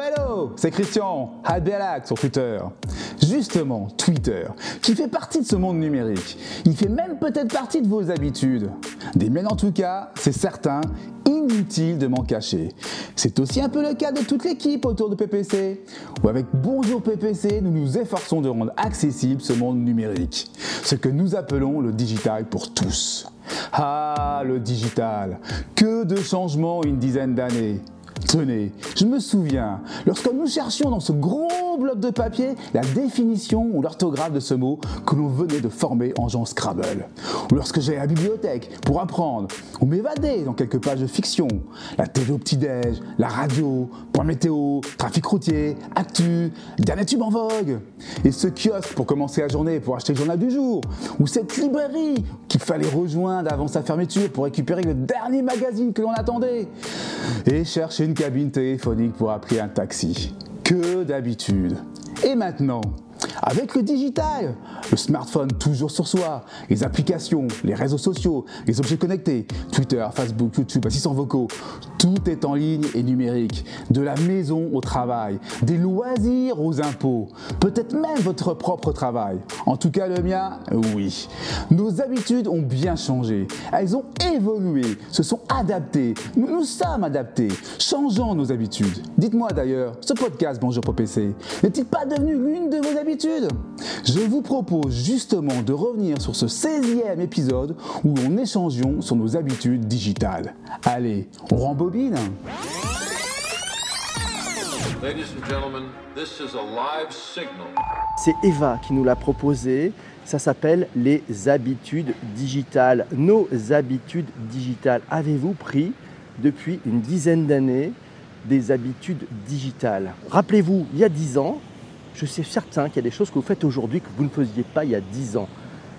Hello, c'est Christian, Adbelac sur Twitter. Justement, Twitter, qui fait partie de ce monde numérique, il fait même peut-être partie de vos habitudes. Des miennes en tout cas, c'est certain, inutile de m'en cacher. C'est aussi un peu le cas de toute l'équipe autour de PPC, où avec Bonjour PPC, nous nous efforçons de rendre accessible ce monde numérique, ce que nous appelons le digital pour tous. Ah, le digital, que de changements une dizaine d'années. Tenez, je me souviens, lorsque nous cherchions dans ce gros bloc de papier la définition ou l'orthographe de ce mot que l'on venait de former en genre Scrabble, ou lorsque j'allais à la bibliothèque pour apprendre ou m'évader dans quelques pages de fiction, la télé au petit-déj, la radio, point météo, trafic routier, actu, dernier tube en vogue, et ce kiosque pour commencer la journée pour acheter le journal du jour, ou cette librairie qu'il fallait rejoindre avant sa fermeture pour récupérer le dernier magazine que l'on attendait, et chercher une cabine téléphonique pour appeler un taxi. Que d'habitude. Et maintenant, avec le digital, le smartphone toujours sur soi, les applications, les réseaux sociaux, les objets connectés, Twitter, Facebook, YouTube, assistants vocaux, tout est en ligne et numérique. De la maison au travail, des loisirs aux impôts, peut-être même votre propre travail. En tout cas le mien, oui. Nos habitudes ont bien changé. Elles ont évolué, se sont adaptées. Nous nous sommes adaptés, changeant nos habitudes. Dites-moi d'ailleurs, ce podcast Bonjour PC n'est-il pas devenu l'une de vos habitudes? Je vous propose justement de revenir sur ce 16e épisode où on échangeons sur nos habitudes digitales. Allez, on rembobine C'est Eva qui nous l'a proposé. Ça s'appelle les habitudes digitales. Nos habitudes digitales. Avez-vous pris depuis une dizaine d'années des habitudes digitales? Rappelez-vous, il y a 10 ans, je suis certain qu'il y a des choses que vous faites aujourd'hui que vous ne faisiez pas il y a 10 ans.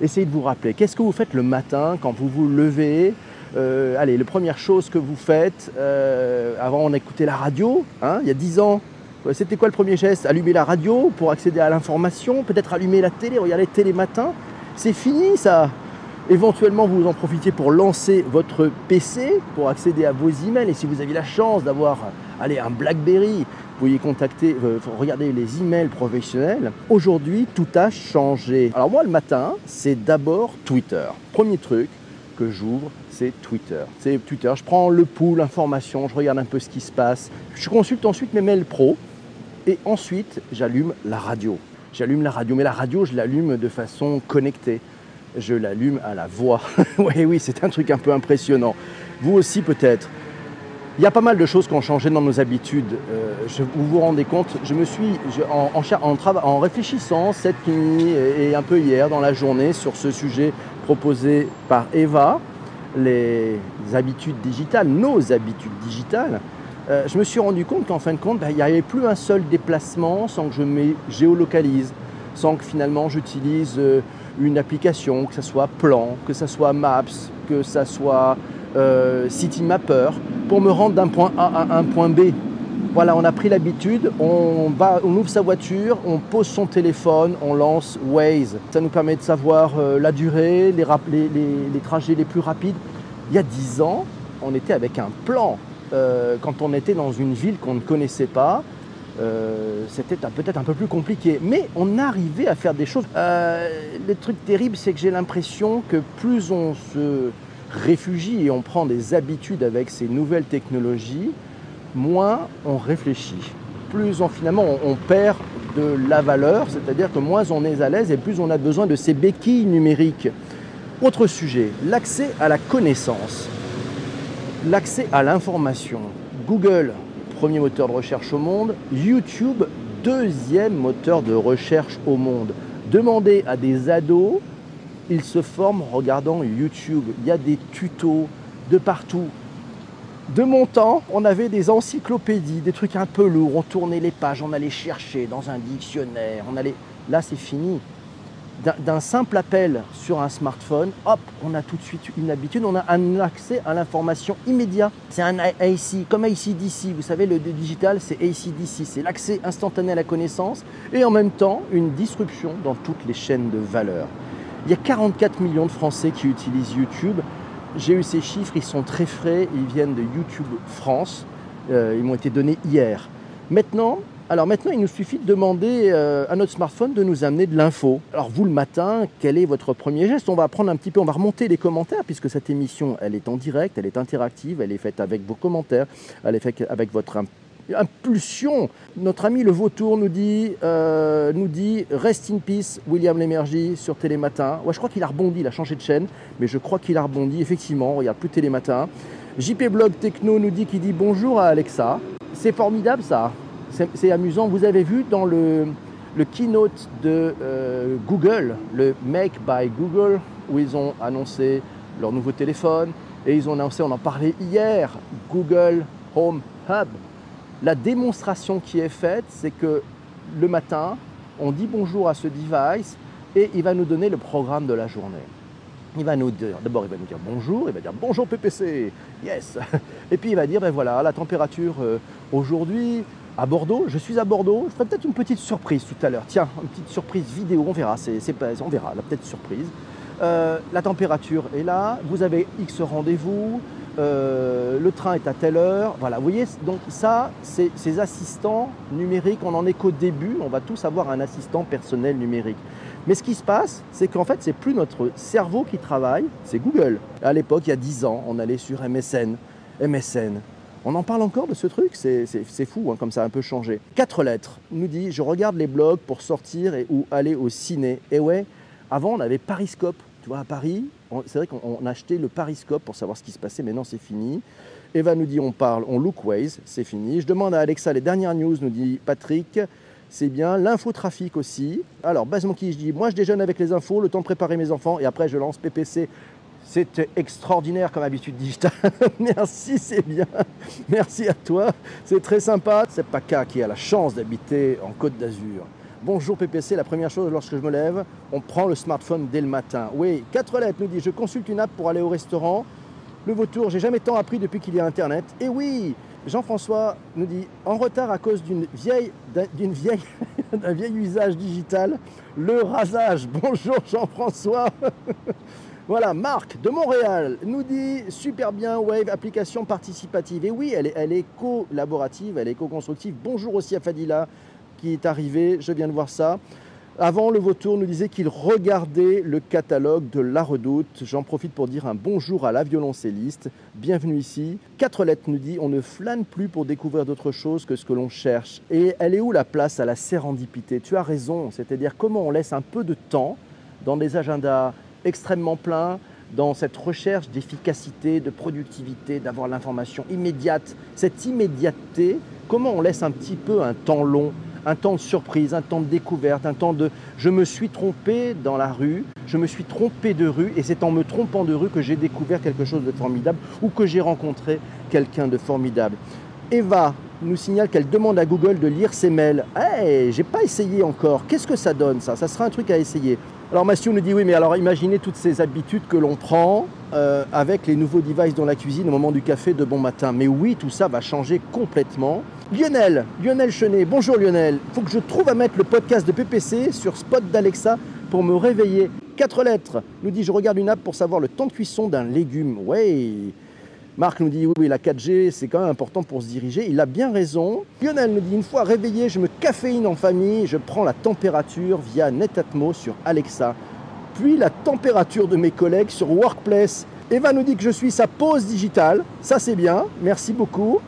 Essayez de vous rappeler, qu'est-ce que vous faites le matin quand vous vous levez euh, Allez, la première chose que vous faites, euh, avant on écoutait la radio, hein, il y a 10 ans, c'était quoi le premier geste? Allumer la radio pour accéder à l'information, peut-être allumer la télé, regarder la télé matin? C'est fini ça Éventuellement, vous en profitez pour lancer votre PC pour accéder à vos emails. Et si vous avez la chance d'avoir un BlackBerry pouvez contacter, euh, regarder les emails professionnels. Aujourd'hui, tout a changé. Alors moi, le matin, c'est d'abord Twitter. Premier truc que j'ouvre, c'est Twitter. C'est Twitter. Je prends le pouls, l'information, je regarde un peu ce qui se passe. Je consulte ensuite mes mails pro et ensuite j'allume la radio. J'allume la radio, mais la radio, je l'allume de façon connectée. Je l'allume à la voix. oui, oui, c'est un truc un peu impressionnant. Vous aussi peut-être. Il y a pas mal de choses qui ont changé dans nos habitudes. Euh, vous vous rendez compte, je me suis, en, en, réfléchissant cette nuit et, un peu hier dans la journée sur ce sujet proposé par Eva, les habitudes digitales, nos habitudes digitales, euh, je me suis rendu compte qu'en fin de compte, bah, il n'y avait plus un seul déplacement sans que je me géolocalise, sans que finalement j'utilise euh, une application, que ce soit Plan, que ce soit Maps, que ce soit euh, City Mapper pour me rendre d'un point A à un point B. Voilà, on a pris l'habitude, on, ouvre sa voiture, on pose son téléphone, on lance Waze. Ça nous permet de savoir euh, la durée, les, les, trajets les plus rapides. Il y a 10 ans, on était avec un plan. Euh, quand on était dans une ville qu'on ne connaissait pas, c'était peut-être un peu plus compliqué. Mais on arrivait à faire des choses. le truc terrible, c'est que j'ai l'impression que plus on se réfugie et on prend des habitudes avec ces nouvelles technologies, moins on réfléchit. Plus on, finalement on, perd de la valeur, c'est-à-dire que moins on est à l'aise et plus on a besoin de ces béquilles numériques. Autre sujet, l'accès à la connaissance, l'accès à l'information. Google, premier moteur de recherche au monde, YouTube, deuxième moteur de recherche au monde. Demandez à des ados ils se forment en regardant YouTube. Il y a des tutos de partout. De mon temps, on avait des encyclopédies, des trucs un peu lourds. On tournait les pages, on allait chercher dans un dictionnaire. On allait... Là, c'est fini. D'un simple appel sur un smartphone, hop, on a tout de suite une habitude, on a un accès à l'information immédiat. C'est un AC, comme ACDC, vous savez, le digital, c'est ACDC, c'est l'accès instantané à la connaissance et en même temps une disruption dans toutes les chaînes de valeur. Il y a 44 millions de Français qui utilisent YouTube. J'ai eu ces chiffres, ils sont très frais, ils viennent de YouTube France, euh, ils m'ont été donnés hier. Maintenant, alors maintenant, il nous suffit de demander euh, à notre smartphone de nous amener de l'info. Alors vous, le matin, quel est votre premier geste? On va prendre un petit peu, on va remonter les commentaires, puisque cette émission, elle est en direct, elle est interactive, elle est faite avec vos commentaires, elle est faite avec votre impulsion. Notre ami le Vautour nous dit, euh, nous dit Rest in peace, William Lémergie sur Télématin. Ouais, je crois qu'il a rebondi, il a changé de chaîne, mais je crois qu'il a rebondi, effectivement, on regarde plus Télématin. JP Blog Techno nous dit qu'il dit bonjour à Alexa. C'est formidable ça c'est amusant. Vous avez vu dans le, keynote de euh, Google, le Make by Google, où ils ont annoncé leur nouveau téléphone et ils ont annoncé, on en parlait hier, Google Home Hub. La démonstration qui est faite, c'est que le matin, on dit bonjour à ce device et il va nous donner le programme de la journée. Il va nous dire, d'abord il va nous dire bonjour, il va dire bonjour PPC, yes. Et puis il va dire, ben voilà, la température euh, aujourd'hui, à Bordeaux. Je suis à Bordeaux. Je ferai peut-être une petite surprise tout à l'heure. Tiens, une petite surprise vidéo, on verra. C'est, pas, on verra, la petite surprise. Euh, la température est là. Vous avez X rendez-vous. Euh, le train est à telle heure. Voilà, vous voyez, donc ça, c'est, ces assistants numériques, on n'en est qu'au début. On va tous avoir un assistant personnel numérique. Mais ce qui se passe, c'est qu'en fait, c'est plus notre cerveau qui travaille, c'est Google. À l'époque, il y a 10 ans, on allait sur MSN. MSN, on en parle encore de ce truc, c'est fou, hein, comme ça a un peu changé. Quatre lettres, nous dit, je regarde les blogs pour sortir et, ou aller au ciné. Et ouais, avant on avait Pariscope, tu vois, à Paris, c'est vrai qu'on achetait le Pariscope pour savoir ce qui se passait, maintenant c'est fini. Eva nous dit, on parle, on look ways, c'est fini. Je demande à Alexa les dernières news, nous dit Patrick. C'est bien, l'infotrafic aussi. Alors, Baz Monkey, je dis, moi je déjeune avec les infos, le temps de préparer mes enfants, et après je lance PPC c'est extraordinaire comme habitude digitale. Merci, c'est bien. Merci à toi. C'est très sympa. C'est Paca qui a la chance d'habiter en Côte d'Azur. Bonjour PPC, la première chose lorsque je me lève, on prend le smartphone dès le matin. Oui, quatre lettres nous dit je consulte une app pour aller au restaurant. Le vautour, j'ai jamais tant appris depuis qu'il y a internet. Et oui, Jean-François nous dit en retard à cause d'une vieille d'une vieille d'un vieil usage digital, le rasage. Bonjour Jean-François. Voilà, Marc de Montréal nous dit super bien Wave, application participative. Et oui, elle est, collaborative, elle est co-constructive. Bonjour aussi à Fadila qui est arrivé, je viens de voir ça. Avant, le vautour nous disait qu'il regardait le catalogue de La Redoute. J'en profite pour dire un bonjour à la violoncelliste. Bienvenue ici. Quatre lettres nous dit on ne flâne plus pour découvrir d'autres choses que ce que l'on cherche. Et elle est où la place à la sérendipité? Tu as raison, c'est-à-dire comment on laisse un peu de temps dans des agendas extrêmement plein dans cette recherche d'efficacité, de productivité, d'avoir l'information immédiate. Cette immédiateté, comment on laisse un petit peu un temps long, un temps de surprise, un temps de découverte, un temps de je me suis trompé dans la rue, je me suis trompé de rue et c'est en me trompant de rue que j'ai découvert quelque chose de formidable ou que j'ai rencontré quelqu'un de formidable. Eva nous signale qu'elle demande à Google de lire ses mails. Hey, j'ai pas essayé encore. Qu'est-ce que ça donne ça? Ça sera un truc à essayer. Alors Mathieu nous dit oui, mais alors imaginez toutes ces habitudes que l'on prend euh, avec les nouveaux devices dans la cuisine au moment du café de bon matin. Mais oui, tout ça va changer complètement. Lionel, Lionel Chenet, bonjour Lionel. Faut que je trouve à mettre le podcast de PPC sur Spot d'Alexa pour me réveiller. Quatre lettres, nous dit je regarde une app pour savoir le temps de cuisson d'un légume. Ouais, Marc nous dit oui, la 4G, c'est quand même important pour se diriger. Il a bien raison. Lionel nous dit une fois réveillé, je me caféine en famille, je prends la température via Netatmo sur Alexa, puis la température de mes collègues sur Workplace. Eva nous dit que je suis sa pause digitale. Ça, c'est bien. Merci beaucoup.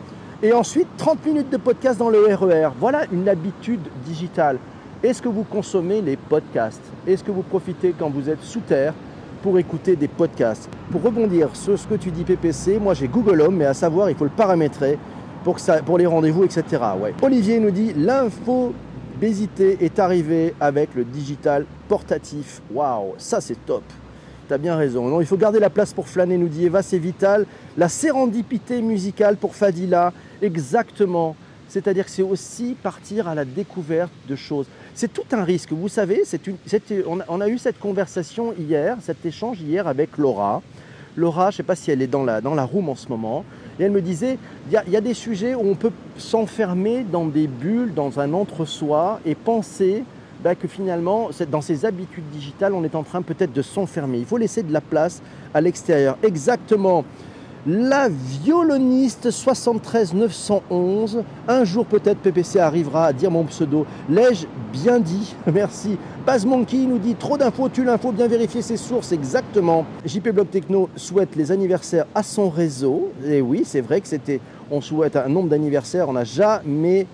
Et ensuite, 30 minutes de podcast dans le RER. E voilà une habitude digitale. Est-ce que vous consommez les podcasts? Est-ce que vous profitez quand vous êtes sous terre? Pour écouter des podcasts. Pour rebondir sur ce que tu dis PPC, moi j'ai Google Home, mais à savoir il faut le paramétrer pour, que ça, pour les rendez-vous, etc. Olivier nous dit l'infobésité est arrivée avec le digital portatif. Waouh, ça c'est top. Tu as bien raison. Non, il faut garder la place pour flâner, nous dit Eva, c'est vital. La sérendipité musicale pour Fadila, exactement. C'est-à-dire que c'est aussi partir à la découverte de choses. C'est tout un risque. Vous savez, on, a, eu cette conversation hier, cet échange hier avec Laura. Laura, je ne sais pas si elle est dans la, dans la room en ce moment, et elle me disait, il y, a des sujets où on peut s'enfermer dans des bulles, dans un entre-soi, et penser bah, que finalement, dans ces habitudes digitales, on est en train peut-être de s'enfermer. Il faut laisser de la place à l'extérieur. Exactement. La violoniste 73 911. Un jour peut-être PPC arrivera à dire mon pseudo. L'ai-je bien dit Merci. Baz Monkey nous dit trop d'infos, tu l'info, bien vérifier ses sources. Exactement. JP Blog Techno souhaite les anniversaires à son réseau. Et oui, c'est vrai que c'était. On souhaite un nombre d'anniversaires. On n'a jamais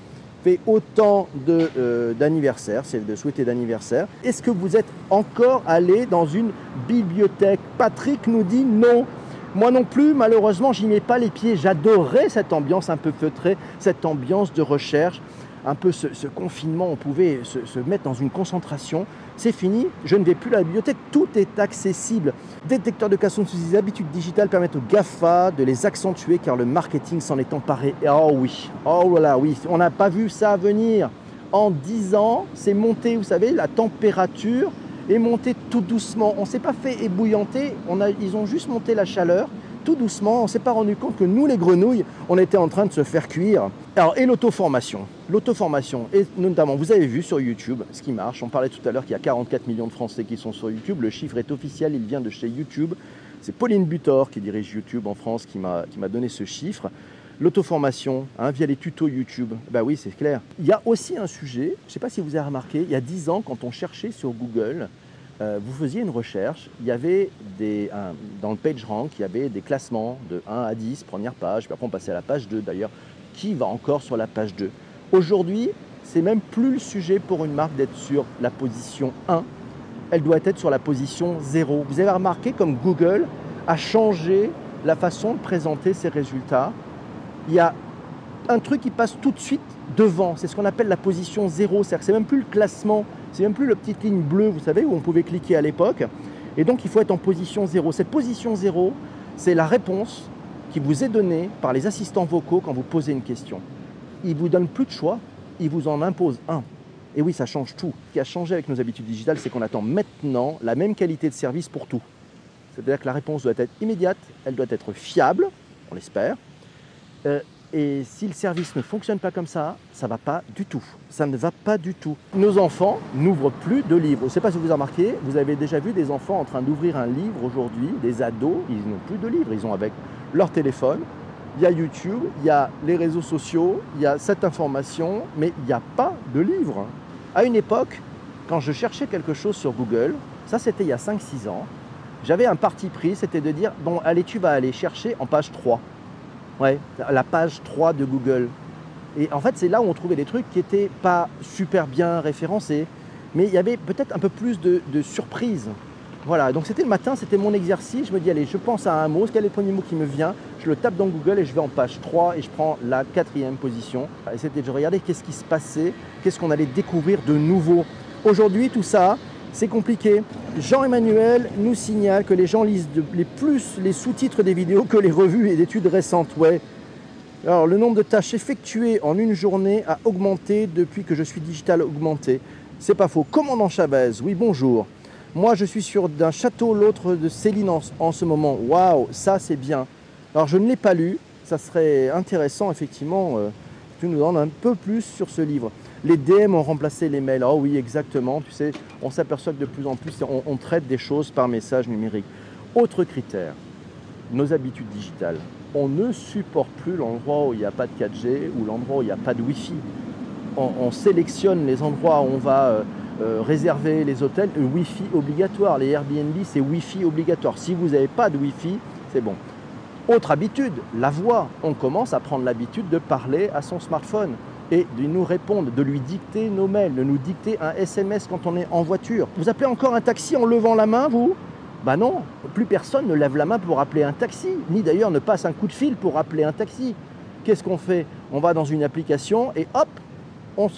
fait autant euh, d'anniversaires, c'est de souhaiter d'anniversaire. Est-ce que vous êtes encore allé dans une bibliothèque? Patrick nous dit non. Moi non plus, malheureusement, j'y mets pas les pieds. J'adorais cette ambiance un peu feutrée, cette ambiance de recherche, un peu ce, confinement. On pouvait se, mettre dans une concentration. C'est fini, je ne vais plus à la bibliothèque, tout est accessible. Détecteur de cas sous les habitudes digitales permettent aux GAFA de les accentuer car le marketing s'en est emparé. Oh oui, oh là oui, on n'a pas vu ça venir. En 10 ans, c'est monté, vous savez, la température et monter tout doucement. On ne s'est pas fait ébouillanter, on a, ils ont juste monté la chaleur tout doucement. On ne s'est pas rendu compte que nous, les grenouilles, on était en train de se faire cuire. Alors, et l'auto-formation L'auto-formation, et notamment, vous avez vu sur YouTube ce qui marche. On parlait tout à l'heure qu'il y a 44 millions de Français qui sont sur YouTube. Le chiffre est officiel, il vient de chez YouTube. C'est Pauline Butor qui dirige YouTube en France qui m'a donné ce chiffre. L'auto-formation, hein, via les tutos YouTube, bah oui, c'est clair. Il y a aussi un sujet, je ne sais pas si vous avez remarqué, il y a 10 ans, quand on cherchait sur Google, euh, vous faisiez une recherche, il y avait des, dans le PageRank, il y avait des classements de 1 à 10, première page, puis après on passait à la page 2 d'ailleurs. Qui va encore sur la page 2 Aujourd'hui, c'est même plus le sujet pour une marque d'être sur la position 1, elle doit être sur la position 0. Vous avez remarqué comme Google a changé la façon de présenter ses résultats il y a un truc qui passe tout de suite devant. C'est ce qu'on appelle la position zéro. C'est-à-dire que c'est même plus le classement, c'est même plus la petite ligne bleue, vous savez, où on pouvait cliquer à l'époque. Et donc il faut être en position zéro. Cette position zéro, c'est la réponse qui vous est donnée par les assistants vocaux quand vous posez une question. Ils vous donnent plus de choix, ils vous en imposent un. Et oui, ça change tout. Ce qui a changé avec nos habitudes digitales, c'est qu'on attend maintenant la même qualité de service pour tout. C'est-à-dire que la réponse doit être immédiate, elle doit être fiable, on l'espère, euh, et si le service ne fonctionne pas comme ça, ça ne va pas du tout. Ça ne va pas du tout. Nos enfants n'ouvrent plus de livres. Je ne sais pas si vous avez remarqué, vous avez déjà vu des enfants en train d'ouvrir un livre aujourd'hui, des ados, ils n'ont plus de livres. Ils ont avec leur téléphone, il y a YouTube, il y a les réseaux sociaux, il y a cette information, mais il n'y a pas de livre. À une époque, quand je cherchais quelque chose sur Google, ça c'était il y a 5-6 ans, j'avais un parti pris, c'était de dire, bon allez tu vas aller chercher en page 3. Ouais, la page 3 de Google. Et en fait, c'est là où on trouvait des trucs qui n'étaient pas super bien référencés, mais il y avait peut-être un peu plus de, surprises. Voilà, donc c'était le matin, c'était mon exercice. Je me dis, allez, je pense à un mot, quel est le premier mot qui me vient? Je le tape dans Google et je vais en page 3 et je prends la quatrième position. Et c'était de regarder qu'est-ce qui se passait, qu'est-ce qu'on allait découvrir de nouveau. Aujourd'hui, tout ça, c'est compliqué. Jean-Emmanuel nous signale que les gens lisent plus les sous-titres des vidéos que les revues et d'études récentes. Ouais. Alors, le nombre de tâches effectuées en une journée a augmenté depuis que je suis digital augmenté. C'est pas faux. Commandant Chavez, oui, bonjour. Moi, je suis sur d'un château, l'autre de Céline en, ce moment. Waouh, ça c'est bien. Alors, je ne l'ai pas lu. Ça serait intéressant, effectivement, euh, tu nous donnes un peu plus sur ce livre. Les DM ont remplacé les mails. Oh oui, exactement. Tu sais, on s'aperçoit que de plus en plus, on, traite des choses par message numérique. Autre critère, nos habitudes digitales. On ne supporte plus l'endroit où il n'y a pas de 4G ou l'endroit où il n'y a pas de Wi-Fi. On, sélectionne les endroits où on va euh, euh, réserver les hôtels. Wi-Fi obligatoire. Les Airbnb, c'est Wi-Fi obligatoire. Si vous n'avez pas de Wi-Fi, c'est bon. Autre habitude, la voix. On commence à prendre l'habitude de parler à son smartphone et de nous répondre, de lui dicter nos mails, de nous dicter un SMS quand on est en voiture. Vous appelez encore un taxi en levant la main, vous? Bah non, plus personne ne lève la main pour appeler un taxi, ni d'ailleurs ne passe un coup de fil pour appeler un taxi. Qu'est-ce qu'on fait? On va dans une application et hop,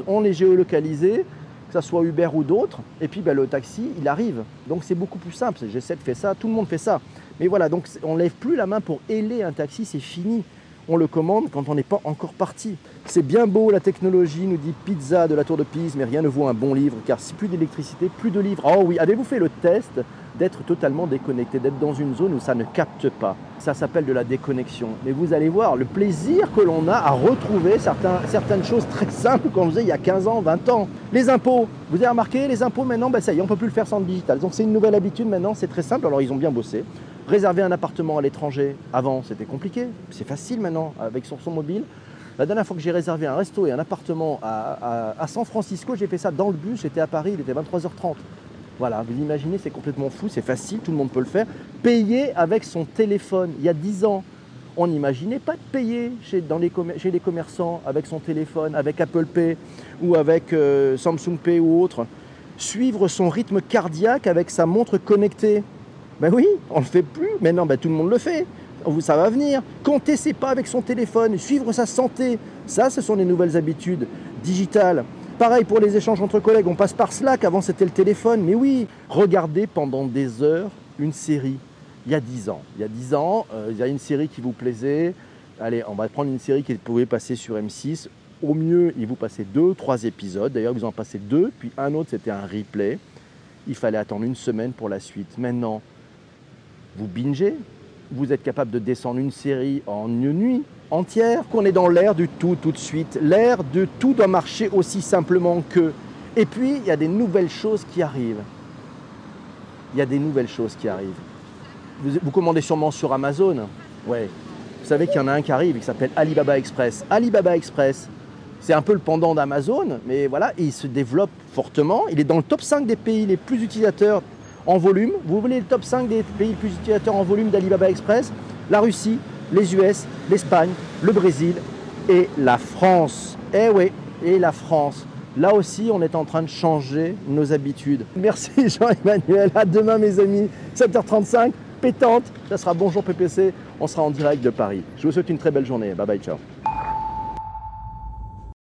on, est géolocalisé, que ce soit Uber ou d'autres, et puis ben, le taxi, il arrive. Donc c'est beaucoup plus simple. J'essaie de faire ça, tout le monde fait ça. Mais voilà, donc on ne lève plus la main pour héler un taxi, c'est fini on le commande quand on n'est pas encore parti. C'est bien beau la technologie, nous dit Pizza de la Tour de Pise, mais rien ne vaut un bon livre, car si plus d'électricité, plus de livres. Oh oui, avez-vous fait le test d'être totalement déconnecté, d'être dans une zone où ça ne capte pas? Ça s'appelle de la déconnexion. Mais vous allez voir le plaisir que l'on a à retrouver certaines choses très simples qu'on faisait il y a 15 ans, 20 ans. Les impôts, vous avez remarqué, les impôts maintenant, ben ça y est, on ne peut plus le faire sans le digital. Donc c'est une nouvelle habitude maintenant, c'est très simple, alors ils ont bien bossé. Réserver un appartement à l'étranger, avant c'était compliqué, c'est facile maintenant avec son, mobile. La dernière fois que j'ai réservé un resto et un appartement à, San Francisco, j'ai fait ça dans le bus, j'étais à Paris, il était 23h30. Voilà, vous imaginez, c'est complètement fou, c'est facile, tout le monde peut le faire. Payer avec son téléphone. Il y a 10 ans, on n'imaginait pas de payer chez, dans les, chez les commerçants avec son téléphone, avec Apple Pay ou avec euh, Samsung Pay ou autre. Suivre son rythme cardiaque avec sa montre connectée. Ben oui, on ne le fait plus. Maintenant, ben, tout le monde le fait. Ça va venir. Compter ses pas avec son téléphone, suivre sa santé. Ça, ce sont les nouvelles habitudes digitales. Pareil pour les échanges entre collègues, on passe par Slack, avant c'était le téléphone, mais oui, regardez pendant des heures une série. Il y a 10 ans, il y a 10 ans, euh, il y a une série qui vous plaisait. Allez, on va prendre une série qui pouvait passer sur M6. Au mieux, il vous passait deux, trois épisodes. D'ailleurs, vous en passez deux, puis un autre, c'était un replay. Il fallait attendre une semaine pour la suite. Maintenant, vous bingez, vous êtes capable de descendre une série en une nuit entière, qu'on est dans l'ère du tout tout de suite. L'ère de tout doit marcher aussi simplement que. Et puis, il y a des nouvelles choses qui arrivent. Il y a des nouvelles choses qui arrivent. Vous, commandez sûrement sur Amazon. Ouais. Vous savez qu'il y en a un qui arrive qui s'appelle Alibaba Express. Alibaba Express, c'est un peu le pendant d'Amazon, mais voilà, il se développe fortement. Il est dans le top 5 des pays les plus utilisateurs en volume. Vous voulez le top 5 des pays les plus utilisateurs en volume d'Alibaba Express? La Russie, les US, l'Espagne, le Brésil et la France. Eh oui, et la France. Là aussi, on est en train de changer nos habitudes. Merci Jean-Emmanuel. À demain, mes amis. 7h35, pétante. Ça sera Bonjour PPC. On sera en direct de Paris. Je vous souhaite une très belle journée. Bye bye, ciao.